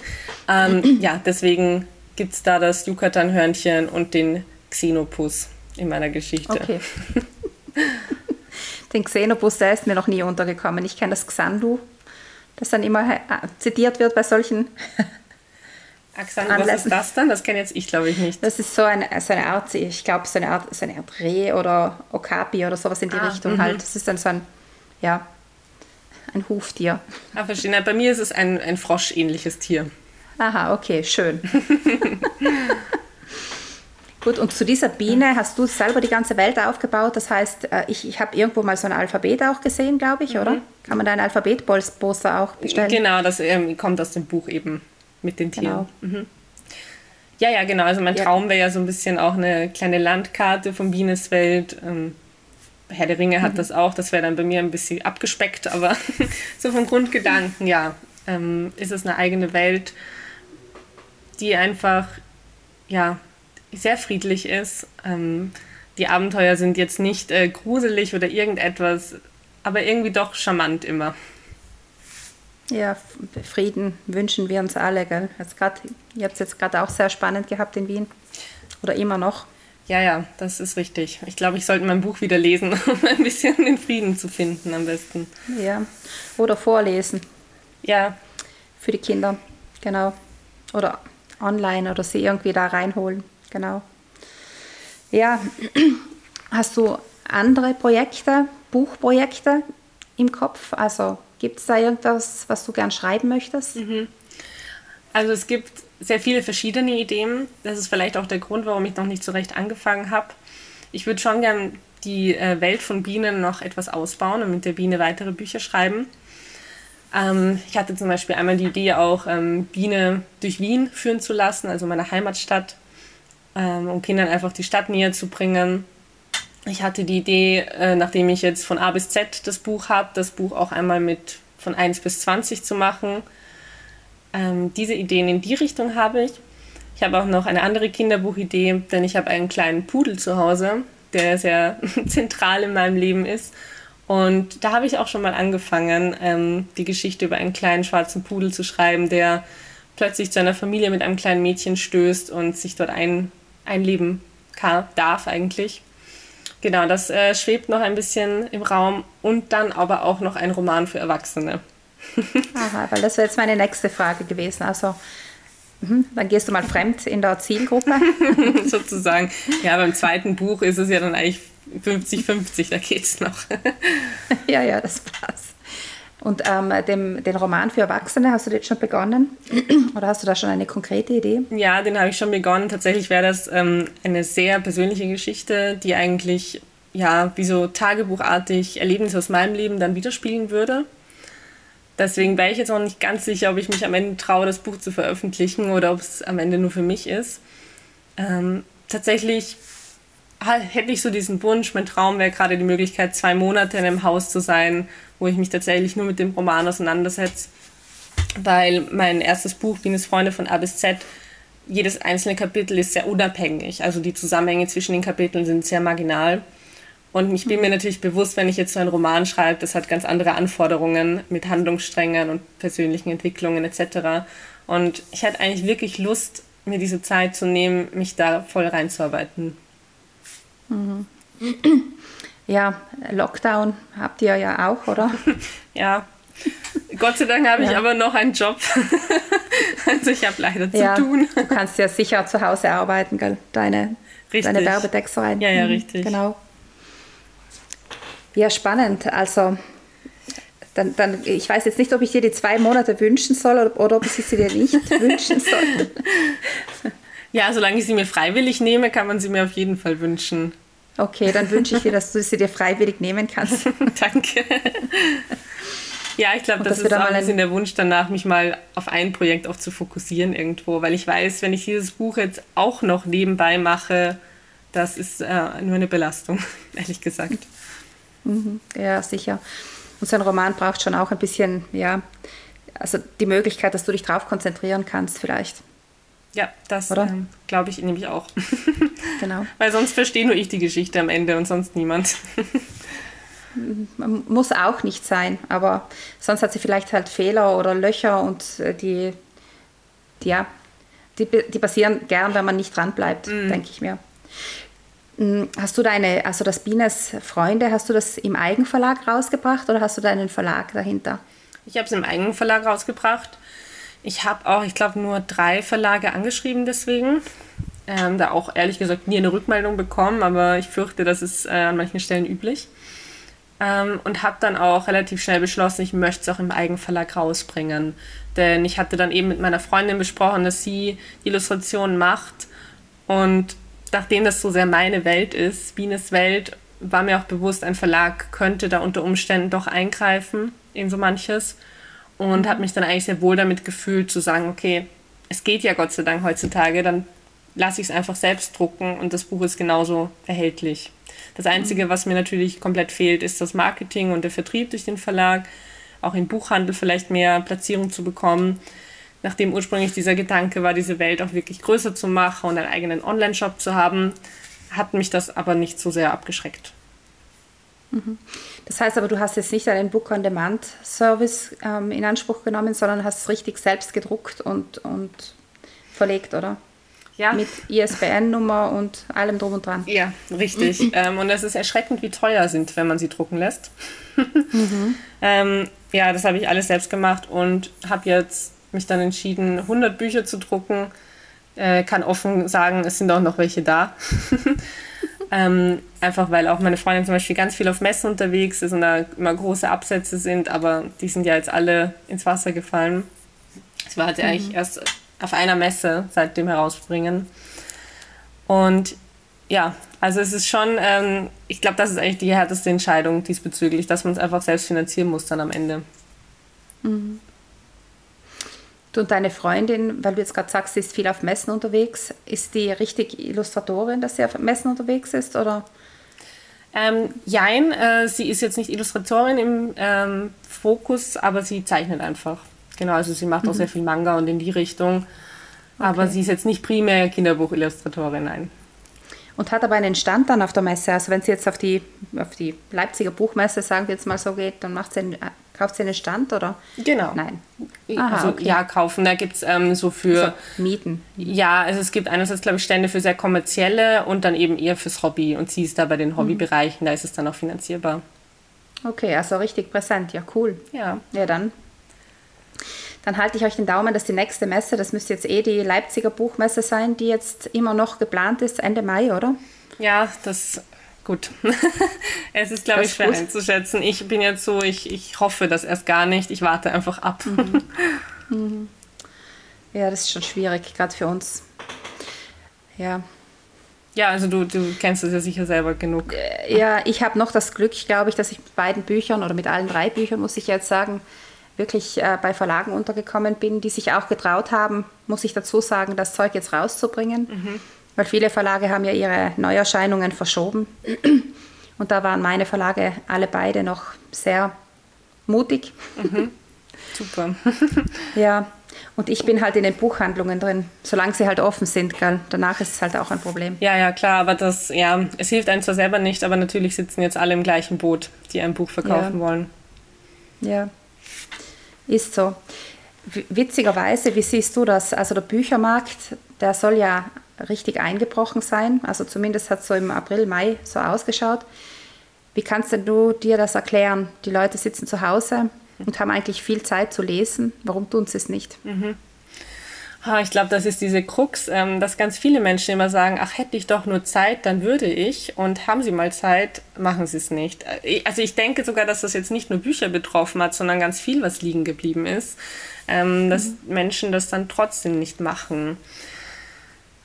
ähm, ja, deswegen gibt es da das Yucatan-Hörnchen und den Xenopus in meiner Geschichte. Okay. den Xenopus, der ist mir noch nie untergekommen. Ich kenne das Xandu, das dann immer äh, zitiert wird bei solchen Xandu, was ist das dann? Das kenne jetzt ich, glaube ich, nicht. Das ist so eine, so eine Art, ich glaube, so eine Art, so eine Art Reh oder Okapi oder sowas in die ah, Richtung -hmm. halt. Das ist dann so ein, ja, ein Huftier. Ah, verstehe. Bei mir ist es ein, ein froschähnliches Tier. Aha, okay, schön. Gut, und zu dieser Biene hast du selber die ganze Welt aufgebaut. Das heißt, äh, ich, ich habe irgendwo mal so ein Alphabet auch gesehen, glaube ich, mhm. oder? Kann man da ein Alphabetposter auch bestellen? Genau, das ähm, kommt aus dem Buch eben mit den Tieren. Genau. Mhm. Ja, ja, genau. Also mein ja. Traum wäre ja so ein bisschen auch eine kleine Landkarte von Bienes Welt. Ähm, Herr der Ringe hat mhm. das auch, das wäre dann bei mir ein bisschen abgespeckt, aber so vom Grundgedanken, ja, ähm, ist es eine eigene Welt, die einfach, ja, sehr friedlich ist. Ähm, die Abenteuer sind jetzt nicht äh, gruselig oder irgendetwas, aber irgendwie doch charmant immer. Ja, Frieden wünschen wir uns alle, gell? Jetzt grad, ihr habt es jetzt gerade auch sehr spannend gehabt in Wien. Oder immer noch. Ja, ja, das ist richtig. Ich glaube, ich sollte mein Buch wieder lesen, um ein bisschen den Frieden zu finden am besten. Ja, oder vorlesen. Ja. Für die Kinder, genau. Oder online oder sie irgendwie da reinholen, genau. Ja, hast du andere Projekte, Buchprojekte im Kopf? Also gibt es da irgendwas, was du gern schreiben möchtest? Mhm. Also es gibt sehr viele verschiedene Ideen. Das ist vielleicht auch der Grund, warum ich noch nicht so recht angefangen habe. Ich würde schon gern die äh, Welt von Bienen noch etwas ausbauen und mit der Biene weitere Bücher schreiben. Ähm, ich hatte zum Beispiel einmal die Idee, auch ähm, Biene durch Wien führen zu lassen, also meine Heimatstadt, ähm, um Kindern einfach die Stadt näher zu bringen. Ich hatte die Idee, äh, nachdem ich jetzt von A bis Z das Buch habe, das Buch auch einmal mit von 1 bis 20 zu machen ähm, diese Ideen in die Richtung habe ich. Ich habe auch noch eine andere Kinderbuchidee, denn ich habe einen kleinen Pudel zu Hause, der sehr zentral in meinem Leben ist. Und da habe ich auch schon mal angefangen, ähm, die Geschichte über einen kleinen schwarzen Pudel zu schreiben, der plötzlich zu einer Familie mit einem kleinen Mädchen stößt und sich dort ein, einleben kann, darf eigentlich. Genau, das äh, schwebt noch ein bisschen im Raum und dann aber auch noch ein Roman für Erwachsene. Aha, weil das wäre jetzt meine nächste Frage gewesen. Also mhm, dann gehst du mal fremd in der Zielgruppe. Sozusagen. Ja, beim zweiten Buch ist es ja dann eigentlich 50-50, da geht es noch. ja, ja, das passt. Und ähm, dem, den Roman für Erwachsene, hast du den schon begonnen? Oder hast du da schon eine konkrete Idee? Ja, den habe ich schon begonnen. Tatsächlich wäre das ähm, eine sehr persönliche Geschichte, die eigentlich ja wie so tagebuchartig Erlebnisse aus meinem Leben dann widerspiegeln würde. Deswegen wäre ich jetzt noch nicht ganz sicher, ob ich mich am Ende traue, das Buch zu veröffentlichen oder ob es am Ende nur für mich ist. Ähm, tatsächlich hätte ich so diesen Wunsch, mein Traum wäre gerade die Möglichkeit, zwei Monate in einem Haus zu sein, wo ich mich tatsächlich nur mit dem Roman auseinandersetze. Weil mein erstes Buch, Bienes Freunde von A bis Z, jedes einzelne Kapitel ist sehr unabhängig. Also die Zusammenhänge zwischen den Kapiteln sind sehr marginal. Und ich bin mir natürlich bewusst, wenn ich jetzt so einen Roman schreibe, das hat ganz andere Anforderungen mit Handlungssträngen und persönlichen Entwicklungen etc. Und ich hatte eigentlich wirklich Lust, mir diese Zeit zu nehmen, mich da voll reinzuarbeiten. Mhm. Ja, Lockdown habt ihr ja auch, oder? ja. Gott sei Dank habe ich aber noch einen Job. also ich habe leider zu ja, tun. Du kannst ja sicher zu Hause arbeiten, gell? Deine, deine Werbetextereien. Ja, ja, mhm, richtig. Genau. Ja, spannend. Also dann, dann, ich weiß jetzt nicht, ob ich dir die zwei Monate wünschen soll oder, oder ob ich sie dir nicht wünschen soll. Ja, solange ich sie mir freiwillig nehme, kann man sie mir auf jeden Fall wünschen. Okay, dann wünsche ich dir, dass du sie dir freiwillig nehmen kannst. Danke. Ja, ich glaube, das ist auch ein bisschen der Wunsch danach, mich mal auf ein Projekt auch zu fokussieren irgendwo, weil ich weiß, wenn ich dieses Buch jetzt auch noch nebenbei mache, das ist äh, nur eine Belastung, ehrlich gesagt. Mhm. Ja, sicher. Und so ein Roman braucht schon auch ein bisschen, ja, also die Möglichkeit, dass du dich darauf konzentrieren kannst, vielleicht. Ja, das ähm, glaube ich nämlich auch. genau. Weil sonst verstehe nur ich die Geschichte am Ende und sonst niemand. Muss auch nicht sein, aber sonst hat sie vielleicht halt Fehler oder Löcher und äh, die, die ja, die, die passieren gern, wenn man nicht dran bleibt, mm. denke ich mir. Mm, hast du deine, also das Bienes Freunde, hast du das im Eigenverlag rausgebracht oder hast du deinen Verlag dahinter? Ich habe es im Eigenverlag rausgebracht. Ich habe auch, ich glaube, nur drei Verlage angeschrieben deswegen. Ähm, da auch ehrlich gesagt nie eine Rückmeldung bekommen, aber ich fürchte, das ist äh, an manchen Stellen üblich. Ähm, und habe dann auch relativ schnell beschlossen, ich möchte es auch im Eigenverlag rausbringen. Denn ich hatte dann eben mit meiner Freundin besprochen, dass sie Illustrationen macht. Und nachdem das so sehr meine Welt ist, Bienes Welt, war mir auch bewusst, ein Verlag könnte da unter Umständen doch eingreifen in so manches. Und habe mich dann eigentlich sehr wohl damit gefühlt, zu sagen, okay, es geht ja Gott sei Dank heutzutage, dann lasse ich es einfach selbst drucken und das Buch ist genauso erhältlich. Das Einzige, was mir natürlich komplett fehlt, ist das Marketing und der Vertrieb durch den Verlag, auch im Buchhandel vielleicht mehr Platzierung zu bekommen. Nachdem ursprünglich dieser Gedanke war, diese Welt auch wirklich größer zu machen und einen eigenen Online-Shop zu haben, hat mich das aber nicht so sehr abgeschreckt. Mhm. Das heißt aber, du hast jetzt nicht einen Book-on-Demand-Service ähm, in Anspruch genommen, sondern hast es richtig selbst gedruckt und, und verlegt, oder? Ja. Mit ISBN-Nummer und allem drum und dran. Ja, richtig. ähm, und es ist erschreckend, wie teuer sind, wenn man sie drucken lässt. mhm. ähm, ja, das habe ich alles selbst gemacht und habe jetzt mich dann entschieden, 100 Bücher zu drucken. Äh, kann offen sagen, es sind auch noch welche da. ähm, einfach weil auch meine Freundin zum Beispiel ganz viel auf Messen unterwegs ist und da immer große Absätze sind, aber die sind ja jetzt alle ins Wasser gefallen. Es war halt mhm. eigentlich erst auf einer Messe seitdem herausbringen. Und ja, also es ist schon, ähm, ich glaube, das ist eigentlich die härteste Entscheidung diesbezüglich, dass man es einfach selbst finanzieren muss dann am Ende. Mhm. Du und deine Freundin, weil du jetzt gerade sagst, sie ist viel auf Messen unterwegs, ist die richtig Illustratorin, dass sie auf Messen unterwegs ist, oder? Ähm, jein, äh, sie ist jetzt nicht Illustratorin im ähm, Fokus, aber sie zeichnet einfach. Genau, also sie macht mhm. auch sehr viel Manga und in die Richtung. Aber okay. sie ist jetzt nicht primär Kinderbuchillustratorin, nein. Und hat aber einen Stand dann auf der Messe. Also wenn sie jetzt auf die, auf die Leipziger Buchmesse, sagen wir jetzt mal so geht, dann macht sie einen, kauft sie einen Stand oder? Genau. Nein. Aha, also okay. ja, kaufen. Da gibt es ähm, so für. So, Mieten. Ja, also es gibt einerseits, glaube ich, Stände für sehr kommerzielle und dann eben eher fürs Hobby. Und sie ist da bei den mhm. Hobbybereichen, da ist es dann auch finanzierbar. Okay, also richtig präsent, ja cool. Ja. Ja, dann dann halte ich euch den Daumen, dass die nächste Messe, das müsste jetzt eh die Leipziger Buchmesse sein, die jetzt immer noch geplant ist, Ende Mai, oder? Ja, das gut. es ist, glaube ich, schwer gut. einzuschätzen. Ich bin jetzt so, ich, ich hoffe das erst gar nicht. Ich warte einfach ab. Mhm. Mhm. Ja, das ist schon schwierig, gerade für uns. Ja. Ja, also du, du kennst es ja sicher selber genug. Äh, ja, ich habe noch das Glück, glaube ich, dass ich mit beiden Büchern oder mit allen drei Büchern, muss ich jetzt sagen, wirklich äh, bei Verlagen untergekommen bin, die sich auch getraut haben, muss ich dazu sagen, das Zeug jetzt rauszubringen. Mhm. Weil viele Verlage haben ja ihre Neuerscheinungen verschoben. Und da waren meine Verlage alle beide noch sehr mutig. Mhm. Super. ja. Und ich bin halt in den Buchhandlungen drin, solange sie halt offen sind, gell? Danach ist es halt auch ein Problem. Ja, ja, klar, aber das, ja, es hilft einem zwar selber nicht, aber natürlich sitzen jetzt alle im gleichen Boot, die ein Buch verkaufen Ja. wollen. Ja, ist so. W- Witzigerweise, wie siehst du das? Also der Büchermarkt, der soll ja richtig eingebrochen sein. Also zumindest hat es so im April, Mai so ausgeschaut. Wie kannst denn du dir das erklären? Die Leute sitzen zu Hause und haben eigentlich viel Zeit zu lesen. Warum tun sie es nicht? Ah, ich glaube, das ist diese Krux, ähm, dass ganz viele Menschen immer sagen, ach, hätte ich doch nur Zeit, dann würde ich. Und haben sie mal Zeit, machen sie es nicht. Äh, Also ich denke sogar, dass das jetzt nicht nur Bücher betroffen hat, sondern ganz viel, was liegen geblieben ist, ähm, dass Menschen das dann trotzdem nicht machen.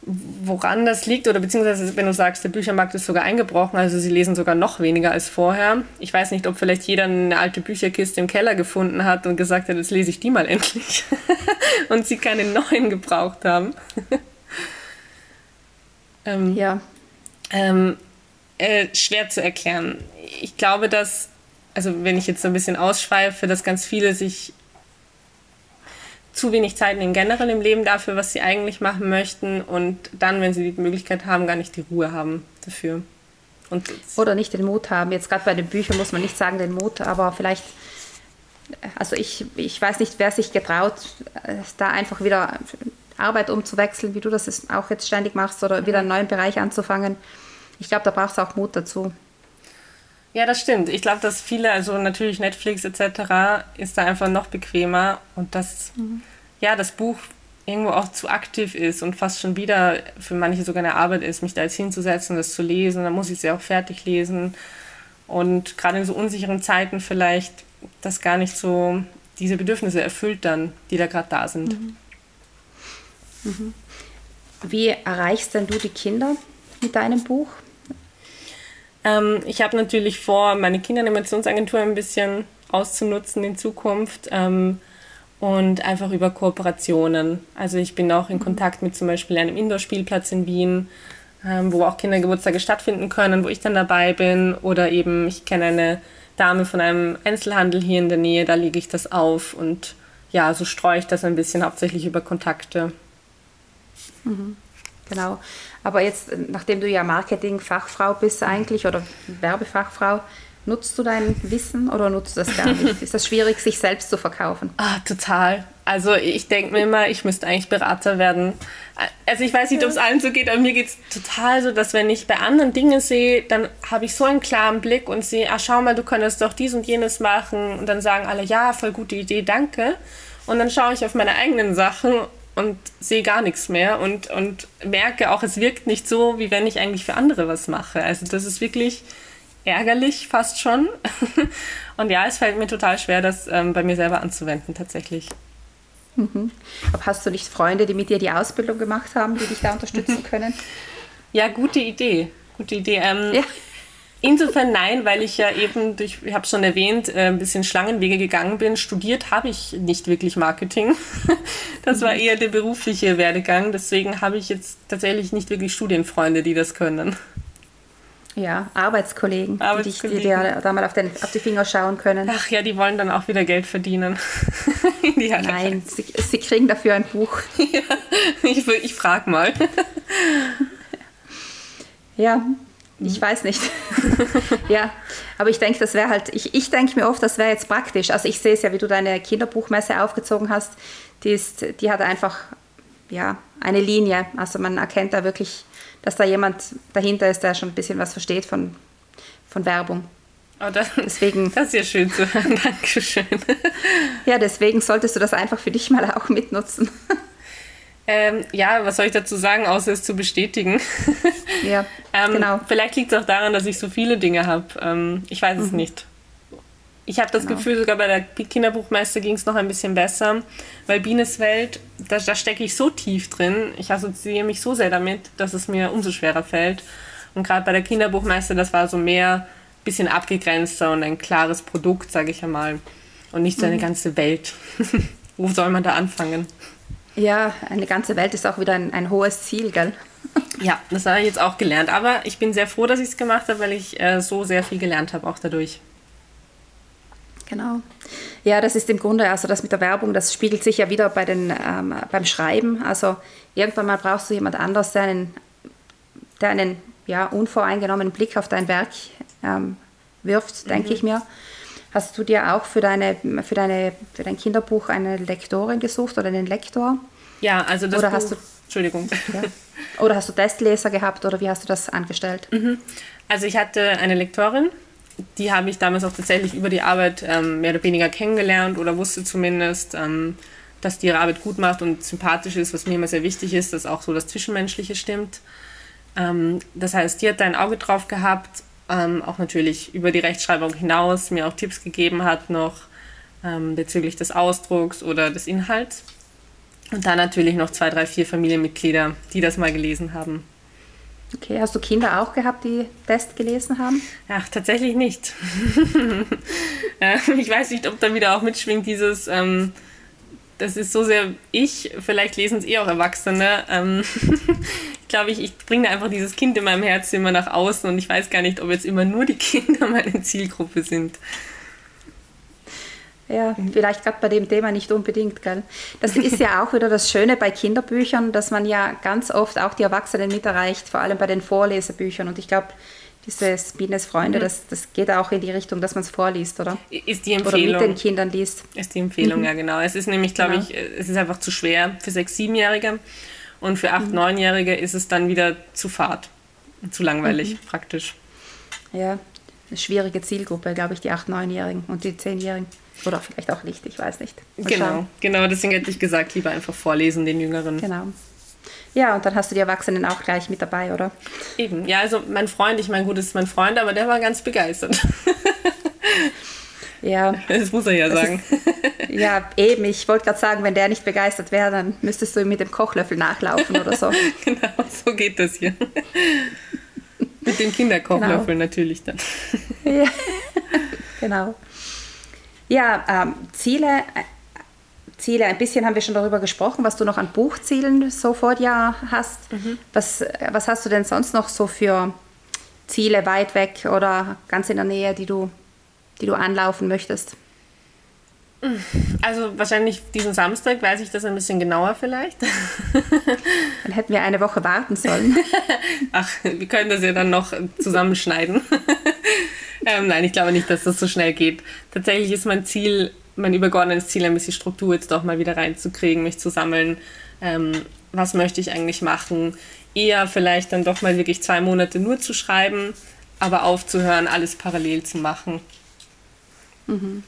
Woran das liegt, oder beziehungsweise wenn du sagst, der Büchermarkt ist sogar eingebrochen, also sie lesen sogar noch weniger als vorher. Ich weiß nicht, ob vielleicht jeder eine alte Bücherkiste im Keller gefunden hat und gesagt hat, jetzt lese ich die mal endlich. und sie keine neuen gebraucht haben. ähm, Ja, ähm, äh, schwer zu erklären. Ich glaube, dass, also wenn ich jetzt so ein bisschen ausschweife, dass ganz viele sich zu wenig Zeit nehmen generell im Leben dafür, was sie eigentlich machen möchten und dann, wenn sie die Möglichkeit haben, gar nicht die Ruhe haben dafür. Und oder nicht den Mut haben. Jetzt gerade bei den Büchern muss man nicht sagen den Mut, aber vielleicht, also ich, ich weiß nicht, wer sich getraut, äh, da einfach wieder Arbeit umzuwechseln, wie du das auch jetzt ständig machst, oder wieder einen neuen Bereich anzufangen. Ich glaube, da brauchst du auch Mut dazu. Ja, das stimmt. Ich glaube, dass viele, also natürlich Netflix etc., ist da einfach noch bequemer und dass ja das Buch irgendwo auch zu aktiv ist und fast schon wieder für manche sogar eine Arbeit ist, mich da jetzt hinzusetzen und das zu lesen. Dann muss ich es ja auch fertig lesen. Und gerade in so unsicheren Zeiten vielleicht das gar nicht so diese Bedürfnisse erfüllt dann, die da gerade da sind. Wie erreichst denn du die Kinder mit deinem Buch? Ähm, ich habe natürlich vor, meine Kinderanimationsagentur ein bisschen auszunutzen in Zukunft ähm, und einfach über Kooperationen. Also ich bin auch in Kontakt mit zum Beispiel einem Indoor-Spielplatz in Wien, ähm, wo auch Kindergeburtstage stattfinden können, wo ich dann dabei bin. Oder eben, ich kenne eine Dame von einem Einzelhandel hier in der Nähe, da lege ich das auf und ja, so streue ich das ein bisschen hauptsächlich über Kontakte. Genau. Aber jetzt, äh, nachdem du ja Marketing-Fachfrau bist eigentlich oder Werbefachfrau, nutzt du dein Wissen oder nutzt du das gar nicht? Ist das schwierig, sich selbst zu verkaufen? Ah, total. Also ich denke mir immer, ich müsste eigentlich Berater werden. Also ich weiß nicht, ob es allen so geht, aber mir geht es total so, dass wenn ich bei anderen Dinge sehe, dann habe ich so einen klaren Blick und sehe, ah, schau mal, du könntest doch dies und jenes machen. Und dann sagen alle, ja, voll gute Idee, danke. Und dann schaue ich auf meine eigenen Sachen und sehe gar nichts mehr und, und merke auch, es wirkt nicht so, wie wenn ich eigentlich für andere was mache. Also das ist wirklich ärgerlich fast schon. Und ja, es fällt mir total schwer, das ähm, bei mir selber anzuwenden tatsächlich. Aber hast du nicht Freunde, die mit dir die Ausbildung gemacht haben, die dich da unterstützen können? Ja, gute Idee. Gute Idee. Ähm, Ja. Insofern nein, weil ich ja eben durch, ich habe schon erwähnt, äh, ein bisschen Schlangenwege gegangen bin. Studiert habe ich nicht wirklich Marketing. Das war eher der berufliche Werdegang. Deswegen habe ich jetzt tatsächlich nicht wirklich Studienfreunde, die das können. Ja, Arbeitskollegen, die, dich, die Arbeitskollegen. dir da mal auf, den, auf die Finger schauen können. Ach ja, die wollen dann auch wieder Geld verdienen. Die Nein, sie, sie kriegen dafür ein Buch. Ich, ich frage mal. Ja, ich weiß nicht. ja, aber ich denke, das wäre halt, ich, ich denke mir oft, das wäre jetzt praktisch. Also ich sehe es ja, wie du deine Kinderbuchmesse aufgezogen hast. Die, ist, die hat einfach, ja, eine Linie. Also man erkennt da wirklich, dass da jemand dahinter ist, der schon ein bisschen was versteht von, von Werbung. Oh, das, Deswegen- das ist ja schön zu hören. Dankeschön. Ja, deswegen solltest du das einfach für dich mal auch mitnutzen. Ähm, ja, was soll ich dazu sagen, außer es zu bestätigen? ja, ähm, genau. Vielleicht liegt es auch daran, dass ich so viele Dinge habe. Ähm, ich weiß es nicht. Ich habe das Genau. Gefühl, sogar bei der Kinderbuchmesse ging es noch ein bisschen besser, weil Bienes Welt, da, da stecke ich so tief drin. Ich assoziiere mich so sehr damit, dass es mir umso schwerer fällt. Und gerade bei der Kinderbuchmesse, das war so mehr ein bisschen abgegrenzter und ein klares Produkt, sage ich einmal. Und nicht Mhm. so eine ganze Welt. Wo soll man da anfangen? Ja, eine ganze Welt ist auch wieder ein, ein hohes Ziel, gell? Ja, das habe ich jetzt auch gelernt. Aber ich bin sehr froh, dass ich es gemacht habe, weil ich äh, so sehr viel gelernt habe, auch dadurch. Genau. Ja, das ist im Grunde, also das mit der Werbung, das spiegelt sich ja wieder bei den, ähm, beim Schreiben. Also irgendwann mal brauchst du jemand anders, der einen, der einen ja, unvoreingenommenen Blick auf dein Werk ähm, wirft, denke mhm. ich mir. Hast du dir auch für, deine, für, deine, für dein Kinderbuch eine Lektorin gesucht oder einen Lektor? Ja, also das oder Buch, hast du, Entschuldigung. Ja, oder hast du Testleser gehabt oder wie hast du das angestellt? Mhm. Also ich hatte eine Lektorin, die habe ich damals auch tatsächlich über die Arbeit ähm, mehr oder weniger kennengelernt oder wusste zumindest, ähm, dass die ihre Arbeit gut macht und sympathisch ist, was mir immer sehr wichtig ist, dass auch so das Zwischenmenschliche stimmt. Ähm, das heißt, die hat da ein Auge drauf gehabt, ähm, auch natürlich über die Rechtschreibung hinaus mir auch Tipps gegeben hat noch ähm, bezüglich des Ausdrucks oder des Inhalts. Und dann natürlich noch zwei, drei, vier Familienmitglieder, die das mal gelesen haben. Okay, hast du Kinder auch gehabt, die Test gelesen haben? Ach, tatsächlich nicht. ich weiß nicht, ob da wieder auch mitschwingt dieses, ähm, das ist so sehr ich, vielleicht lesen es eh auch Erwachsene. Ähm, ich glaube, ich, ich bringe einfach dieses Kind in meinem Herzen immer nach außen und ich weiß gar nicht, ob jetzt immer nur die Kinder meine Zielgruppe sind. Ja, vielleicht gerade bei dem Thema nicht unbedingt, gell? Das ist ja auch wieder das Schöne bei Kinderbüchern, dass man ja ganz oft auch die Erwachsenen mit erreicht, vor allem bei den Vorlesebüchern. Und ich glaube, dieses Bienes Freunde, mhm. das, das geht auch in die Richtung, dass man es vorliest, oder? Ist die Empfehlung. Oder mit den Kindern liest. Ist die Empfehlung, mhm. ja genau. Es ist nämlich, glaube genau. ich, es ist einfach zu schwer für sechs, siebenjährige und für acht, mhm. neunjährige ist es dann wieder zu fad, zu langweilig mhm. praktisch. Ja, eine schwierige Zielgruppe, glaube ich, die acht, neunjährigen und die zehnjährigen. Oder vielleicht auch nicht, ich weiß nicht. Mal genau, schauen. genau, deswegen hätte ich gesagt, lieber einfach vorlesen den Jüngeren. Genau. Ja, und dann hast du die Erwachsenen auch gleich mit dabei, oder? Eben, ja, also mein Freund, ich meine, gut, das ist mein Freund, aber der war ganz begeistert. Ja. Das muss er ja sagen. Ist, ja, eben. Ich wollte gerade sagen, wenn der nicht begeistert wäre, dann müsstest du ihm mit dem Kochlöffel nachlaufen oder so. genau, so geht das hier. mit dem Kinderkochlöffel genau. natürlich dann. ja, genau. Ja, ähm, Ziele, Ziele, ein bisschen haben wir schon darüber gesprochen, was du noch an Buchzielen so vor dir hast. Mhm. Was, was hast du denn sonst noch so für Ziele weit weg oder ganz in der Nähe, die du, die du anlaufen möchtest? Also wahrscheinlich diesen Samstag weiß ich das ein bisschen genauer vielleicht. Dann hätten wir eine Woche warten sollen. Ach, wir können das ja dann noch zusammenschneiden. ähm, nein, ich glaube nicht, dass das so schnell geht. Tatsächlich ist mein Ziel, mein übergeordnetes Ziel, ein bisschen Struktur jetzt doch mal wieder reinzukriegen, mich zu sammeln. Ähm, was möchte ich eigentlich machen? Eher vielleicht dann doch mal wirklich zwei Monate nur zu schreiben, aber aufzuhören, alles parallel zu machen. Mhm.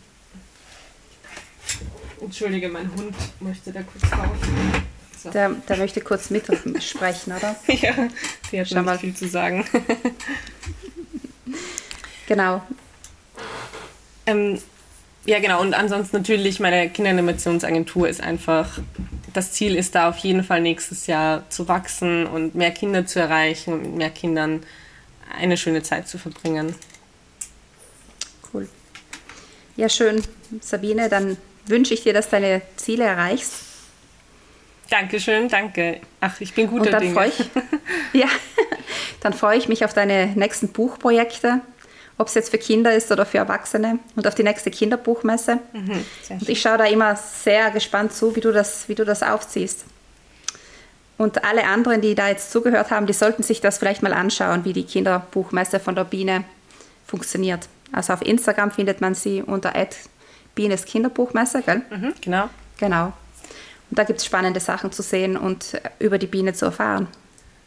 Entschuldige, mein Hund möchte da kurz raus. So. Der, der möchte kurz mitsprechen, oder? ja, die hat schon viel zu sagen. Genau. Ähm, ja, genau. Und ansonsten natürlich, meine Kinderanimationsagentur ist einfach, das Ziel ist da auf jeden Fall nächstes Jahr zu wachsen und mehr Kinder zu erreichen und mit mehr Kindern eine schöne Zeit zu verbringen. Cool. Ja, schön, Sabine. Dann wünsche ich dir, dass deine Ziele erreichst. Dankeschön, danke. Ach, ich bin guter Und dann Dinge. Freue ich, ja, dann freue ich mich auf deine nächsten Buchprojekte ob es jetzt für Kinder ist oder für Erwachsene und auf die nächste Kinderbuchmesse. Mhm, und ich schaue da immer sehr gespannt zu, wie du das, wie du das aufziehst. Und alle anderen, die da jetzt zugehört haben, die sollten sich das vielleicht mal anschauen, wie die Kinderbuchmesse von der Biene funktioniert. Also auf Instagram findet man sie unter Bienes Kinderbuchmesse, gell? Mhm, genau. Genau. Und da gibt es spannende Sachen zu sehen und über die Biene zu erfahren.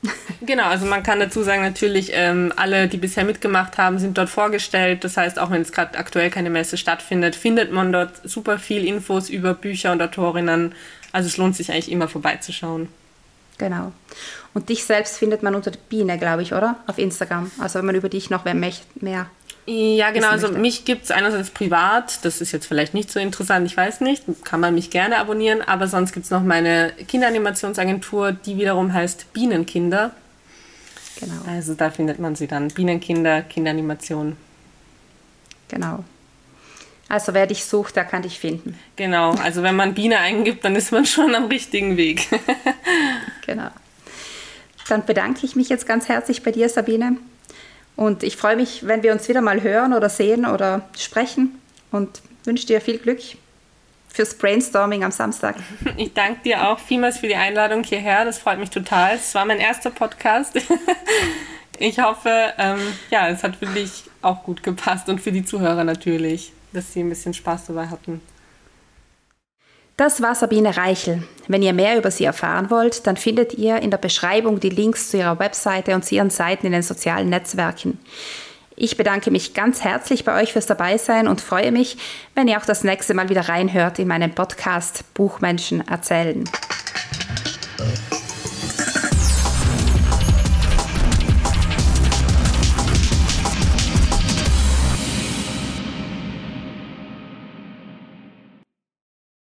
Genau, also man kann dazu sagen, natürlich, ähm, alle, die bisher mitgemacht haben, sind dort vorgestellt. Das heißt, auch wenn es gerade aktuell keine Messe stattfindet, findet man dort super viel Infos über Bücher und Autorinnen. Also es lohnt sich eigentlich immer vorbeizuschauen. Genau. Und dich selbst findet man unter Biene, glaube ich, oder? Auf Instagram. Also wenn man über dich noch mehr ja, genau. Also mich gibt es einerseits privat, das ist jetzt vielleicht nicht so interessant, ich weiß nicht, kann man mich gerne abonnieren, aber sonst gibt es noch meine Kinderanimationssagentur, die wiederum heißt Bienenkinder. Genau. Also da findet man sie dann. Bienenkinder, Kinderanimation. Genau. Also wer dich sucht, der kann dich finden. Genau, also wenn man Biene eingibt, dann ist man schon am richtigen Weg. genau. Dann bedanke ich mich jetzt ganz herzlich bei dir, Sabine. Und ich freue mich, wenn wir uns wieder mal hören oder sehen oder sprechen. Und wünsche dir viel Glück fürs Brainstorming am Samstag. Ich danke dir auch vielmals für die Einladung hierher. Das freut mich total. Es war mein erster Podcast. Ich hoffe, ähm, ja, es hat für dich auch gut gepasst und für die Zuhörer natürlich, dass sie ein bisschen Spaß dabei hatten. Das war Sabine Reichel. Wenn ihr mehr über sie erfahren wollt, dann findet ihr in der Beschreibung die Links zu ihrer Webseite und zu ihren Seiten in den sozialen Netzwerken. Ich bedanke mich ganz herzlich bei euch fürs Dabeisein und freue mich, wenn ihr auch das nächste Mal wieder reinhört in meinen Podcast Buchmenschen erzählen.